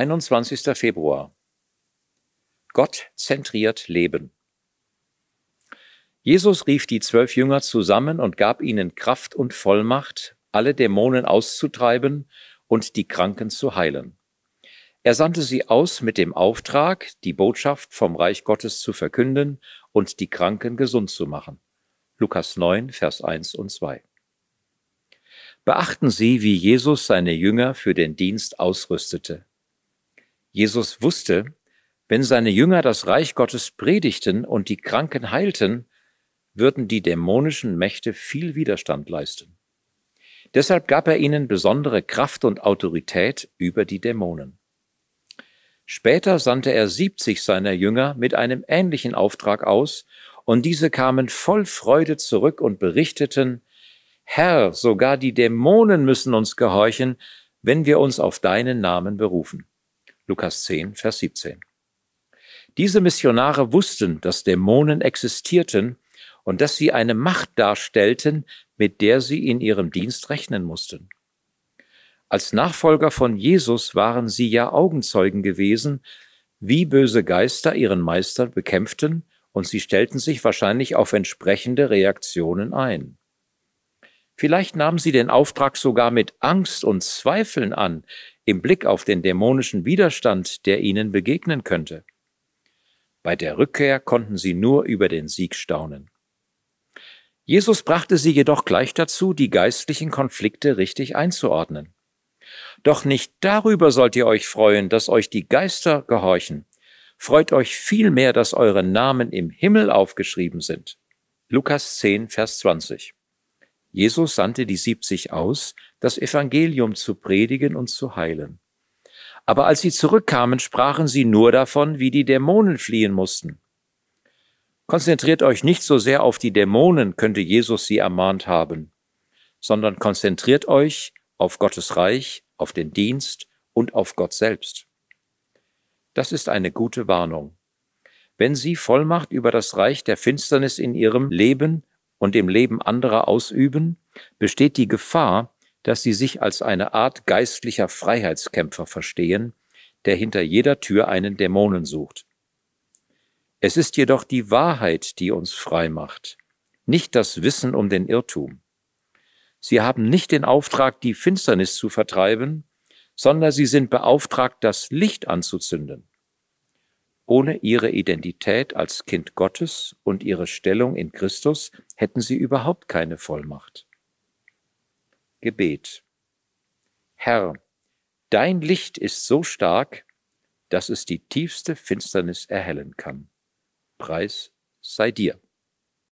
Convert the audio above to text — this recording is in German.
21. Februar. Gott zentriert Leben. Jesus rief die zwölf Jünger zusammen und gab ihnen Kraft und Vollmacht, alle Dämonen auszutreiben und die Kranken zu heilen. Er sandte sie aus mit dem Auftrag, die Botschaft vom Reich Gottes zu verkünden und die Kranken gesund zu machen. Lukas 9, Vers 1 und 2. Beachten Sie, wie Jesus seine Jünger für den Dienst ausrüstete. Jesus wusste, wenn seine Jünger das Reich Gottes predigten und die Kranken heilten, würden die dämonischen Mächte viel Widerstand leisten. Deshalb gab er ihnen besondere Kraft und Autorität über die Dämonen. Später sandte er siebzig seiner Jünger mit einem ähnlichen Auftrag aus, und diese kamen voll Freude zurück und berichteten, Herr, sogar die Dämonen müssen uns gehorchen, wenn wir uns auf deinen Namen berufen. Lukas 10, Vers 17. Diese Missionare wussten, dass Dämonen existierten und dass sie eine Macht darstellten, mit der sie in ihrem Dienst rechnen mussten. Als Nachfolger von Jesus waren sie ja Augenzeugen gewesen, wie böse Geister ihren Meister bekämpften, und sie stellten sich wahrscheinlich auf entsprechende Reaktionen ein. Vielleicht nahmen sie den Auftrag sogar mit Angst und Zweifeln an, im Blick auf den dämonischen Widerstand, der ihnen begegnen könnte. Bei der Rückkehr konnten sie nur über den Sieg staunen. Jesus brachte sie jedoch gleich dazu, die geistlichen Konflikte richtig einzuordnen. Doch nicht darüber sollt ihr euch freuen, dass euch die Geister gehorchen. Freut euch vielmehr, dass eure Namen im Himmel aufgeschrieben sind. Lukas 10, Vers 20. Jesus sandte die siebzig aus, das Evangelium zu predigen und zu heilen. Aber als sie zurückkamen, sprachen sie nur davon, wie die Dämonen fliehen mussten. Konzentriert euch nicht so sehr auf die Dämonen, könnte Jesus sie ermahnt haben, sondern konzentriert euch auf Gottes Reich, auf den Dienst und auf Gott selbst. Das ist eine gute Warnung. Wenn Sie Vollmacht über das Reich der Finsternis in Ihrem Leben und im Leben anderer ausüben, besteht die Gefahr, dass sie sich als eine Art geistlicher Freiheitskämpfer verstehen, der hinter jeder Tür einen Dämonen sucht. Es ist jedoch die Wahrheit, die uns frei macht, nicht das Wissen um den Irrtum. Sie haben nicht den Auftrag, die Finsternis zu vertreiben, sondern sie sind beauftragt, das Licht anzuzünden. Ohne ihre Identität als Kind Gottes und ihre Stellung in Christus hätten sie überhaupt keine Vollmacht. Gebet. Herr, dein Licht ist so stark, dass es die tiefste Finsternis erhellen kann. Preis sei dir.